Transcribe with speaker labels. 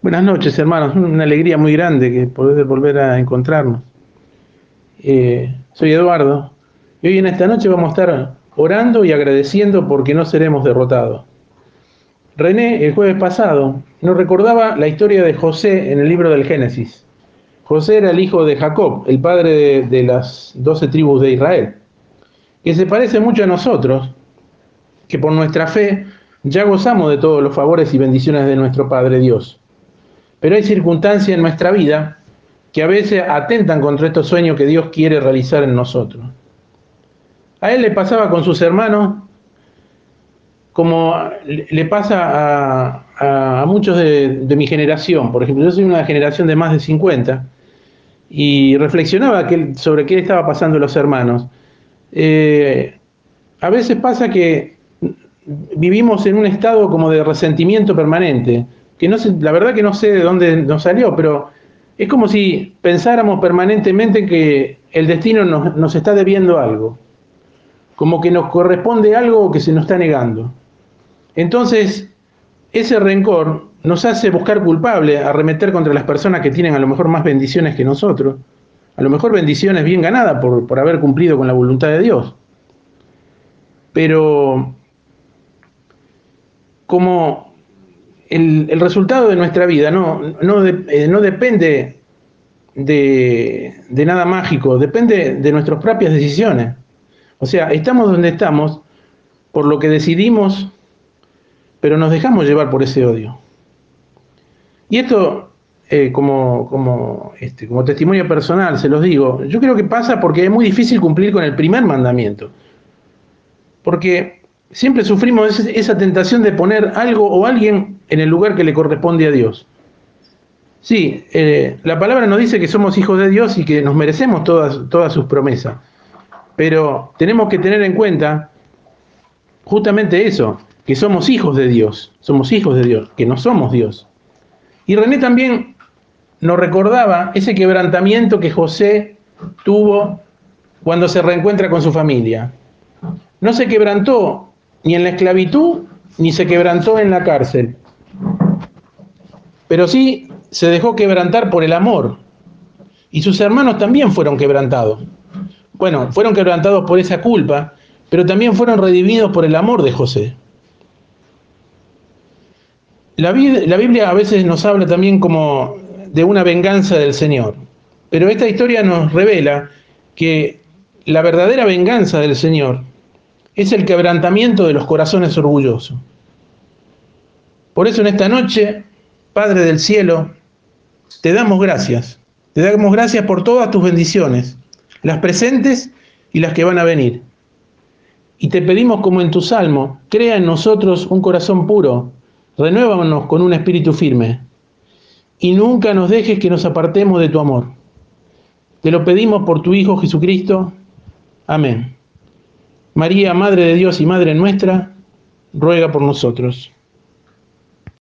Speaker 1: Buenas noches, hermanos. Una alegría muy grande que poder volver a encontrarnos. Eh, soy Eduardo y hoy en esta noche vamos a estar orando y agradeciendo porque no seremos derrotados. René, el jueves pasado, nos recordaba la historia de José en el libro del Génesis. José era el hijo de Jacob, el padre de, de las doce tribus de Israel, que se parece mucho a nosotros, que por nuestra fe ya gozamos de todos los favores y bendiciones de nuestro Padre Dios. Pero hay circunstancias en nuestra vida que a veces atentan contra estos sueños que Dios quiere realizar en nosotros. A él le pasaba con sus hermanos como le pasa a, muchos de, mi generación. Por ejemplo, yo soy una generación de más de 50 y reflexionaba sobre qué estaba pasando a los hermanos. Eh, a veces pasa que vivimos en un estado como de resentimiento permanente que no sé, la verdad que no sé de dónde nos salió, pero es como si pensáramos permanentemente que el destino nos, nos está debiendo algo, como que nos corresponde algo que se nos está negando. Entonces, ese rencor nos hace buscar culpable, arremeter contra las personas que tienen a lo mejor más bendiciones que nosotros, a lo mejor bendiciones bien ganadas por, por haber cumplido con la voluntad de Dios. Pero como el, resultado de nuestra vida no, no, eh, no depende de, de, nada mágico, depende de nuestras propias decisiones. O sea, estamos donde estamos por lo que decidimos, pero nos dejamos llevar por ese odio. Y esto, eh, como, como, este, como testimonio personal, se los digo, yo creo que pasa porque es muy difícil cumplir con el primer mandamiento. Porque siempre sufrimos esa tentación de poner algo o alguien en el lugar que le corresponde a Dios. Sí, eh, la palabra nos dice que somos hijos de Dios y que nos merecemos todas, todas sus promesas, pero tenemos que tener en cuenta justamente eso, que somos hijos de Dios, somos hijos de Dios, que no somos Dios. Y René también nos recordaba ese quebrantamiento que José tuvo cuando se reencuentra con su familia. No se quebrantó ni en la esclavitud, ni se quebrantó en la cárcel. Pero sí se dejó quebrantar por el amor. Y sus hermanos también fueron quebrantados. Bueno, fueron quebrantados por esa culpa, pero también fueron redimidos por el amor de José. La, Biblia a veces nos habla también como de una venganza del Señor. Pero esta historia nos revela que la verdadera venganza del Señor es el quebrantamiento de los corazones orgullosos. Por eso en esta noche, Padre del cielo, te damos gracias. Te damos gracias por todas tus bendiciones, las presentes y las que van a venir. Y te pedimos como en tu salmo, crea en nosotros un corazón puro, renuévanos con un espíritu firme, y nunca nos dejes que nos apartemos de tu amor. Te lo pedimos por tu Hijo Jesucristo. Amén. María, Madre de Dios y Madre nuestra, ruega por nosotros.